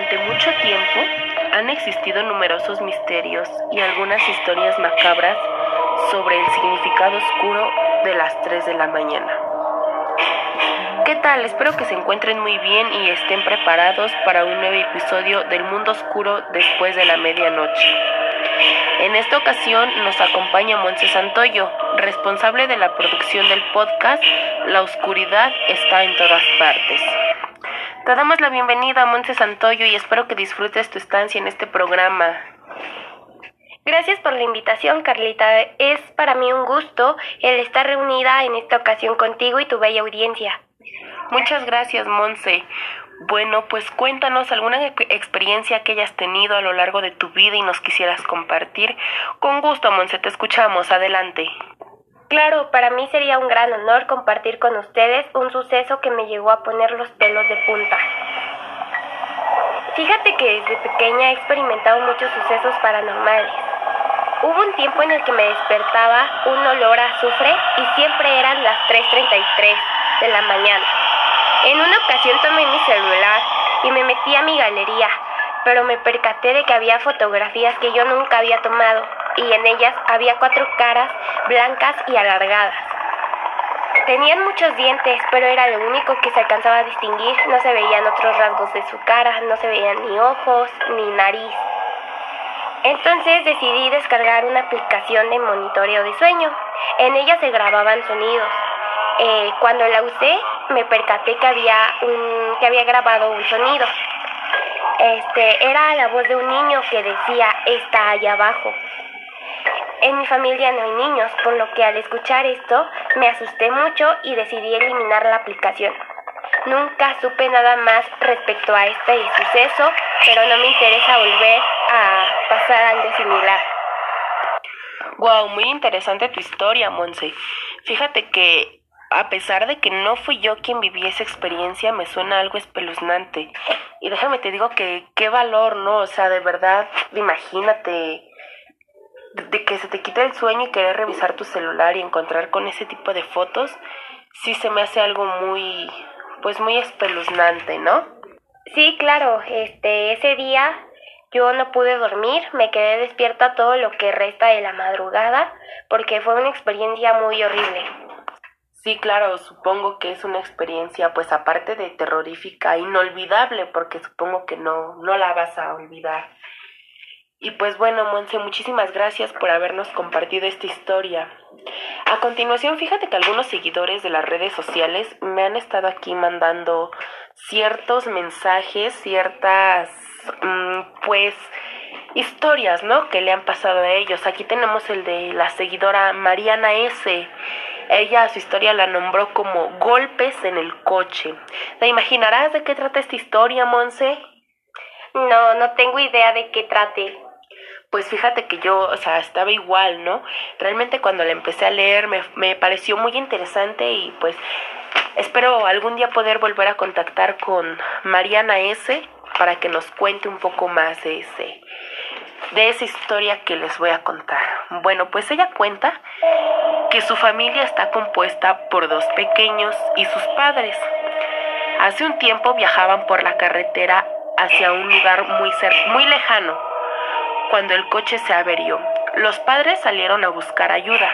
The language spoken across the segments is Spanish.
Durante mucho tiempo han existido numerosos misterios y algunas historias macabras sobre el significado oscuro de las 3 de la mañana. ¿Qué tal? Espero que se encuentren muy bien y estén preparados para un nuevo episodio del mundo oscuro después de la medianoche. En esta ocasión nos acompaña Monse Santoyo, responsable de la producción del podcast La oscuridad está en todas partes. Te damos la bienvenida a Monse Santoyo y espero que disfrutes tu estancia en este programa. Gracias por la invitación, Carlita. Es para mí un gusto el estar reunida en esta ocasión contigo y tu bella audiencia. Muchas gracias, Monse. Bueno, pues cuéntanos alguna experiencia que hayas tenido a lo largo de tu vida y nos quisieras compartir. Con gusto, Monse, te escuchamos. Adelante. Claro, para mí sería un gran honor compartir con ustedes un suceso que me llegó a poner los pelos de punta. Fíjate que desde pequeña he experimentado muchos sucesos paranormales. Hubo un tiempo en el que me despertaba un olor a azufre y siempre eran las 3.33 de la mañana. En una ocasión tomé mi celular y me metí a mi galería, pero me percaté de que había fotografías que yo nunca había tomado y en ellas había cuatro caras blancas y alargadas. Tenían muchos dientes, pero era lo único que se alcanzaba a distinguir. No se veían otros rasgos de su cara, no se veían ni ojos ni nariz. Entonces decidí descargar una aplicación de monitoreo de sueño. En ella se grababan sonidos. Eh, cuando la usé, me percaté que había, un, que había grabado un sonido. Este, era la voz de un niño que decía, está allá abajo. En mi familia no hay niños, por lo que al escuchar esto me asusté mucho y decidí eliminar la aplicación. Nunca supe nada más respecto a este suceso, pero no me interesa volver a pasar algo similar. Wow, muy interesante tu historia, Monse. Fíjate que a pesar de que no fui yo quien viví esa experiencia, me suena algo espeluznante. Y déjame te digo que qué valor, ¿no? O sea, de verdad, imagínate de que se te quita el sueño y querer revisar tu celular y encontrar con ese tipo de fotos, sí se me hace algo muy, pues muy espeluznante, ¿no? Sí, claro, este, ese día yo no pude dormir, me quedé despierta todo lo que resta de la madrugada, porque fue una experiencia muy horrible. Sí, claro, supongo que es una experiencia, pues aparte de terrorífica, inolvidable, porque supongo que no, no la vas a olvidar. Y pues bueno, Monse, muchísimas gracias por habernos compartido esta historia. A continuación, fíjate que algunos seguidores de las redes sociales me han estado aquí mandando ciertos mensajes, ciertas, mm, pues, historias, ¿no? Que le han pasado a ellos. Aquí tenemos el de la seguidora Mariana S. Ella su historia la nombró como golpes en el coche. ¿Te imaginarás de qué trata esta historia, Monse? No, no tengo idea de qué trate pues fíjate que yo, o sea, estaba igual, ¿no? Realmente cuando la empecé a leer me, me pareció muy interesante y pues espero algún día poder volver a contactar con Mariana S para que nos cuente un poco más de ese de esa historia que les voy a contar. Bueno, pues ella cuenta que su familia está compuesta por dos pequeños y sus padres. Hace un tiempo viajaban por la carretera hacia un lugar muy, muy lejano cuando el coche se averió. Los padres salieron a buscar ayuda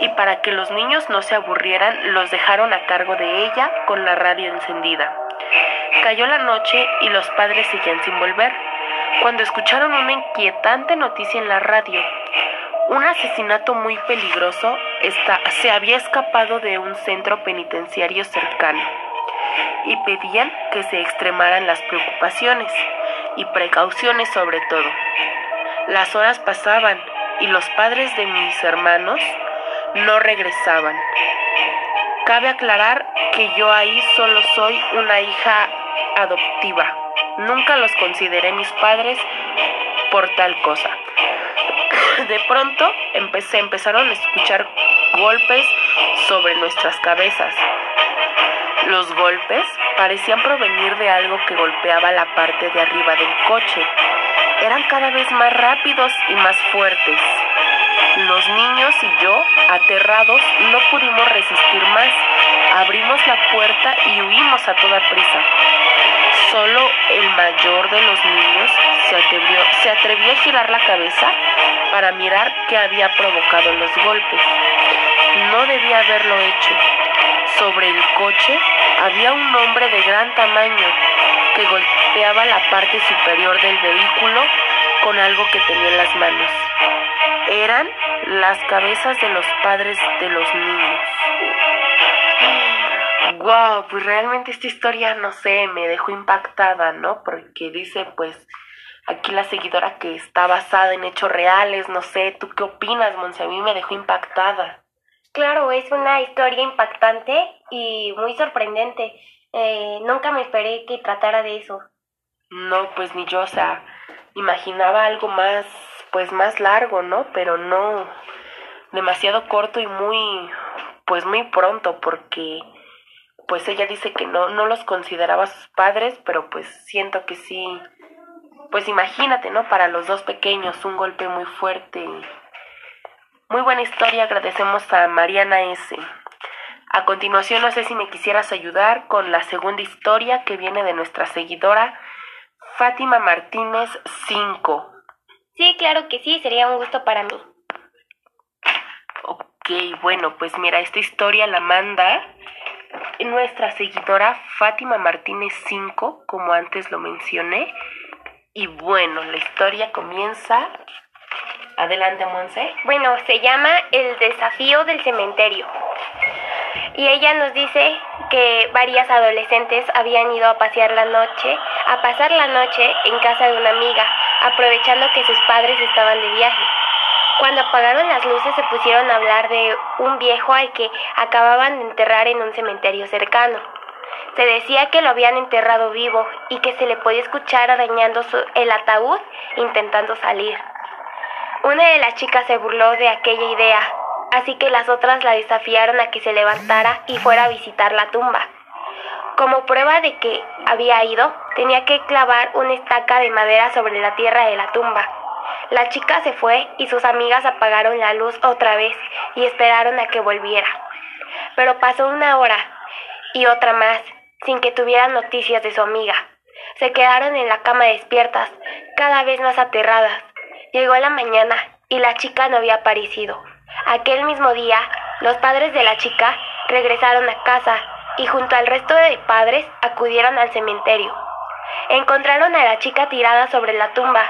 y para que los niños no se aburrieran los dejaron a cargo de ella con la radio encendida. Cayó la noche y los padres seguían sin volver cuando escucharon una inquietante noticia en la radio. Un asesinato muy peligroso se había escapado de un centro penitenciario cercano y pedían que se extremaran las preocupaciones y precauciones sobre todo. Las horas pasaban y los padres de mis hermanos no regresaban. Cabe aclarar que yo ahí solo soy una hija adoptiva. Nunca los consideré mis padres por tal cosa. De pronto empecé, empezaron a escuchar golpes sobre nuestras cabezas. Los golpes parecían provenir de algo que golpeaba la parte de arriba del coche eran cada vez más rápidos y más fuertes. Los niños y yo, aterrados, no pudimos resistir más. Abrimos la puerta y huimos a toda prisa. Solo el mayor de los niños se atrevió, se atrevió a girar la cabeza para mirar qué había provocado los golpes. No debía haberlo hecho. Sobre el coche había un hombre de gran tamaño que golpeaba la parte superior del vehículo con algo que tenía en las manos. Eran las cabezas de los padres de los niños. Wow, pues realmente esta historia, no sé, me dejó impactada, ¿no? Porque dice, pues, aquí la seguidora que está basada en hechos reales, no sé, ¿tú qué opinas, Monse? A mí me dejó impactada. Claro, es una historia impactante y muy sorprendente. Eh, nunca me esperé que tratara de eso. No, pues ni yo, o sea, imaginaba algo más, pues más largo, ¿no? Pero no, demasiado corto y muy, pues muy pronto, porque pues ella dice que no, no los consideraba sus padres, pero pues siento que sí, pues imagínate, ¿no? Para los dos pequeños, un golpe muy fuerte. Muy buena historia, agradecemos a Mariana S. A continuación, no sé si me quisieras ayudar con la segunda historia que viene de nuestra seguidora Fátima Martínez 5. Sí, claro que sí, sería un gusto para mí. Ok, bueno, pues mira, esta historia la manda nuestra seguidora Fátima Martínez 5, como antes lo mencioné. Y bueno, la historia comienza Adelante, Monse. Bueno, se llama El desafío del cementerio. Y ella nos dice que varias adolescentes habían ido a pasear la noche, a pasar la noche en casa de una amiga, aprovechando que sus padres estaban de viaje. Cuando apagaron las luces se pusieron a hablar de un viejo al que acababan de enterrar en un cementerio cercano. Se decía que lo habían enterrado vivo y que se le podía escuchar arañando el ataúd intentando salir. Una de las chicas se burló de aquella idea, así que las otras la desafiaron a que se levantara y fuera a visitar la tumba. Como prueba de que había ido, tenía que clavar una estaca de madera sobre la tierra de la tumba. La chica se fue y sus amigas apagaron la luz otra vez y esperaron a que volviera. Pero pasó una hora y otra más sin que tuvieran noticias de su amiga. Se quedaron en la cama despiertas, cada vez más aterradas. Llegó la mañana y la chica no había aparecido. Aquel mismo día, los padres de la chica regresaron a casa y junto al resto de padres acudieron al cementerio. Encontraron a la chica tirada sobre la tumba,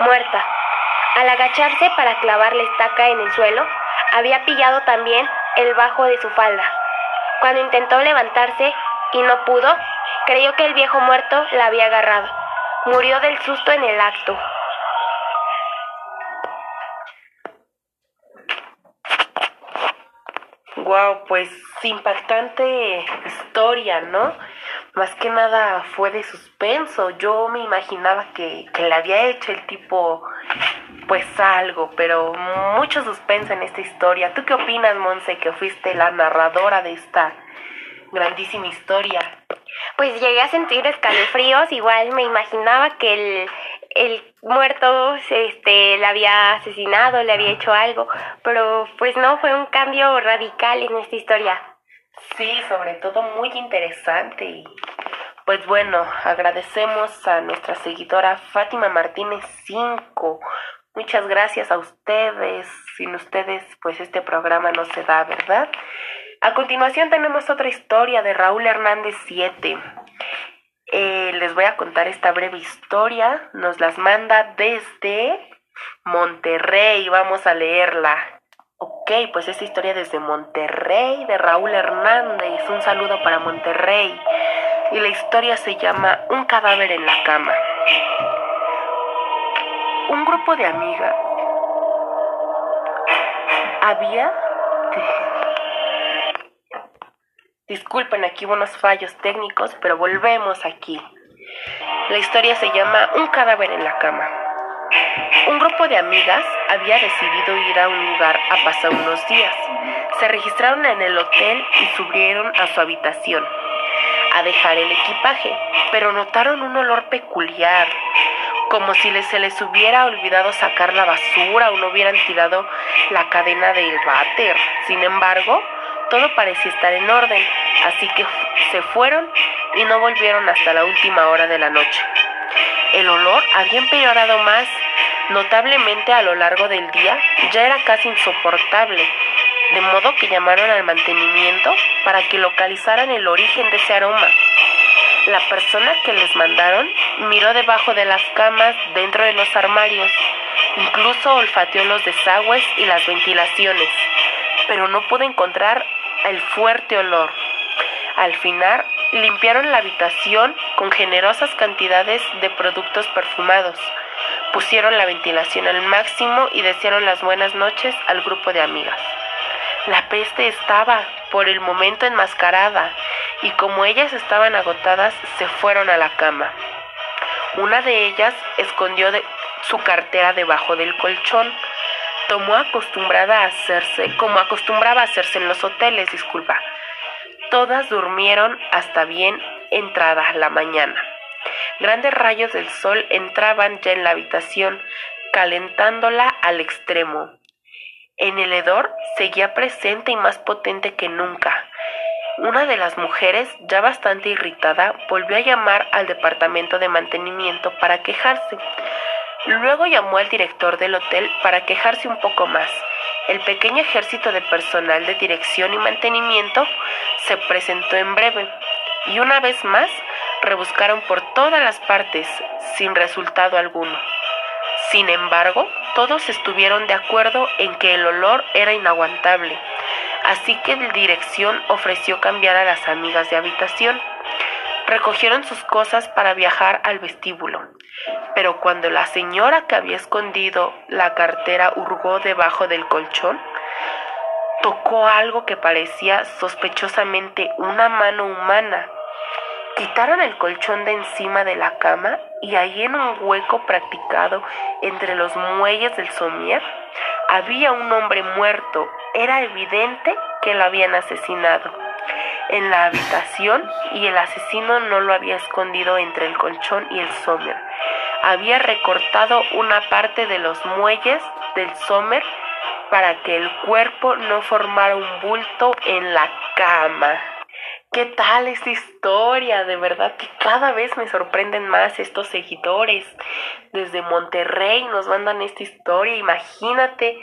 muerta. Al agacharse para clavar la estaca en el suelo, había pillado también el bajo de su falda. Cuando intentó levantarse y no pudo, creyó que el viejo muerto la había agarrado. Murió del susto en el acto. Wow, pues impactante historia, ¿no? Más que nada fue de suspenso. Yo me imaginaba que, que le había hecho el tipo, pues algo, pero mucho suspenso en esta historia. ¿Tú qué opinas, Monse, que fuiste la narradora de esta grandísima historia? Pues llegué a sentir escalofríos, igual me imaginaba que el, el muerto este le había asesinado, le había hecho algo, pero pues no, fue un cambio radical en esta historia. Sí, sobre todo muy interesante pues bueno, agradecemos a nuestra seguidora Fátima Martínez 5. Muchas gracias a ustedes. Sin ustedes, pues este programa no se da, ¿verdad? A continuación tenemos otra historia de Raúl Hernández 7. Eh, les voy a contar esta breve historia. Nos las manda desde Monterrey. Vamos a leerla. Ok, pues esta historia desde Monterrey, de Raúl Hernández. Un saludo para Monterrey. Y la historia se llama Un cadáver en la cama. Un grupo de amigas había Disculpen, aquí unos fallos técnicos, pero volvemos aquí. La historia se llama Un cadáver en la cama. Un grupo de amigas había decidido ir a un lugar a pasar unos días. Se registraron en el hotel y subieron a su habitación a dejar el equipaje, pero notaron un olor peculiar, como si se les hubiera olvidado sacar la basura o no hubieran tirado la cadena del váter. Sin embargo, todo parecía estar en orden, así que se fueron y no volvieron hasta la última hora de la noche. El olor había empeorado más notablemente a lo largo del día, ya era casi insoportable, de modo que llamaron al mantenimiento para que localizaran el origen de ese aroma. La persona que les mandaron miró debajo de las camas, dentro de los armarios, incluso olfateó los desagües y las ventilaciones, pero no pudo encontrar el fuerte olor. Al final, limpiaron la habitación con generosas cantidades de productos perfumados, pusieron la ventilación al máximo y desearon las buenas noches al grupo de amigas. La peste estaba por el momento enmascarada y como ellas estaban agotadas se fueron a la cama. Una de ellas escondió su cartera debajo del colchón. Tomó acostumbrada a hacerse, como acostumbraba a hacerse en los hoteles, disculpa. Todas durmieron hasta bien entrada la mañana. Grandes rayos del sol entraban ya en la habitación, calentándola al extremo. En el hedor seguía presente y más potente que nunca. Una de las mujeres, ya bastante irritada, volvió a llamar al departamento de mantenimiento para quejarse. Luego llamó al director del hotel para quejarse un poco más. El pequeño ejército de personal de dirección y mantenimiento se presentó en breve y una vez más rebuscaron por todas las partes sin resultado alguno. Sin embargo, todos estuvieron de acuerdo en que el olor era inaguantable, así que la dirección ofreció cambiar a las amigas de habitación. Recogieron sus cosas para viajar al vestíbulo, pero cuando la señora que había escondido la cartera hurgó debajo del colchón, tocó algo que parecía sospechosamente una mano humana Quitaron el colchón de encima de la cama y ahí en un hueco practicado entre los muelles del somier había un hombre muerto. Era evidente que lo habían asesinado en la habitación y el asesino no lo había escondido entre el colchón y el somier. Había recortado una parte de los muelles del somer para que el cuerpo no formara un bulto en la cama. ¿Qué tal esta historia? De verdad que cada vez me sorprenden más estos seguidores. Desde Monterrey nos mandan esta historia. Imagínate.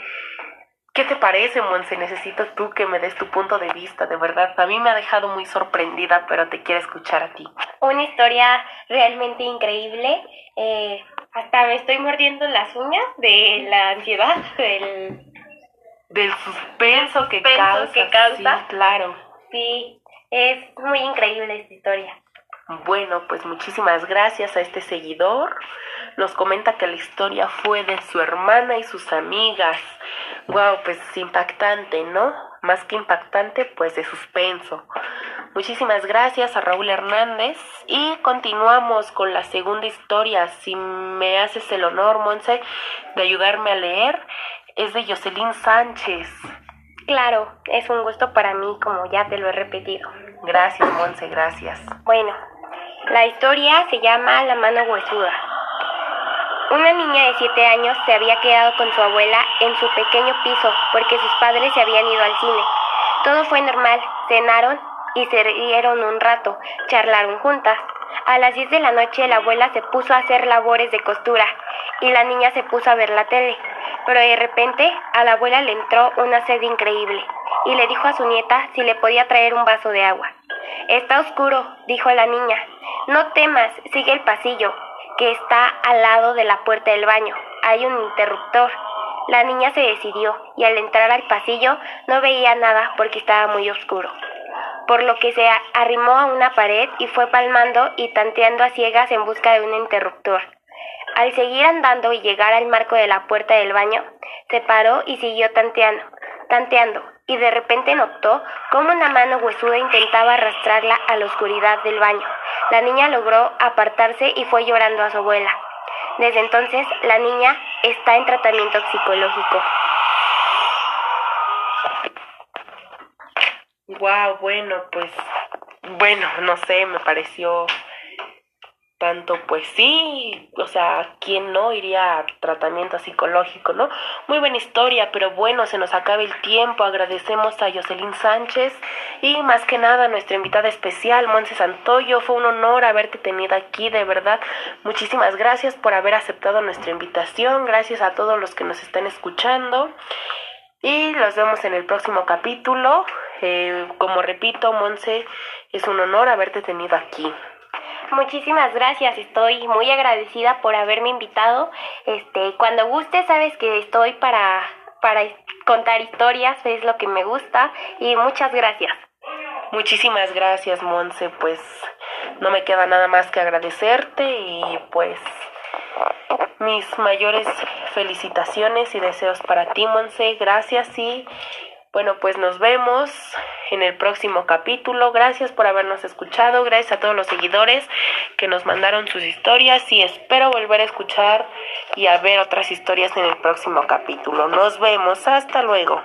¿Qué te parece, Monse? Necesito tú que me des tu punto de vista, de verdad. A mí me ha dejado muy sorprendida, pero te quiero escuchar a ti. Una historia realmente increíble. Eh, hasta me estoy mordiendo las uñas de la ansiedad, del, del suspenso que causa. Que causa. Sí, claro. Sí, es muy increíble esta historia. Bueno, pues muchísimas gracias a este seguidor. Nos comenta que la historia fue de su hermana y sus amigas. Wow, pues impactante, ¿no? Más que impactante, pues de suspenso. Muchísimas gracias a Raúl Hernández y continuamos con la segunda historia. Si me haces el honor, Monse, de ayudarme a leer, es de Jocelyn Sánchez. Claro, es un gusto para mí, como ya te lo he repetido. Gracias, Monse, gracias. Bueno, la historia se llama La mano huesuda. Una niña de 7 años se había quedado con su abuela en su pequeño piso porque sus padres se habían ido al cine. Todo fue normal, cenaron y se rieron un rato, charlaron juntas. A las 10 de la noche la abuela se puso a hacer labores de costura y la niña se puso a ver la tele pero de repente a la abuela le entró una sed increíble y le dijo a su nieta si le podía traer un vaso de agua. Está oscuro, dijo la niña. No temas, sigue el pasillo, que está al lado de la puerta del baño. Hay un interruptor. La niña se decidió y al entrar al pasillo no veía nada porque estaba muy oscuro. Por lo que se arrimó a una pared y fue palmando y tanteando a ciegas en busca de un interruptor. Al seguir andando y llegar al marco de la puerta del baño, se paró y siguió tanteando, tanteando, y de repente notó cómo una mano huesuda intentaba arrastrarla a la oscuridad del baño. La niña logró apartarse y fue llorando a su abuela. Desde entonces, la niña está en tratamiento psicológico. Wow, bueno, pues, bueno, no sé, me pareció tanto pues sí, o sea, ¿quién no iría a tratamiento psicológico, no? Muy buena historia, pero bueno, se nos acaba el tiempo, agradecemos a Jocelyn Sánchez y más que nada a nuestra invitada especial, Monse Santoyo, fue un honor haberte tenido aquí, de verdad, muchísimas gracias por haber aceptado nuestra invitación, gracias a todos los que nos están escuchando. Y los vemos en el próximo capítulo, eh, como repito, Monse, es un honor haberte tenido aquí. Muchísimas gracias, estoy muy agradecida por haberme invitado. Este, cuando guste, sabes que estoy para para contar historias, es lo que me gusta y muchas gracias. Muchísimas gracias, Monse, pues no me queda nada más que agradecerte y pues mis mayores felicitaciones y deseos para ti, Monse. Gracias y bueno, pues nos vemos en el próximo capítulo. Gracias por habernos escuchado. Gracias a todos los seguidores que nos mandaron sus historias y espero volver a escuchar y a ver otras historias en el próximo capítulo. Nos vemos. Hasta luego.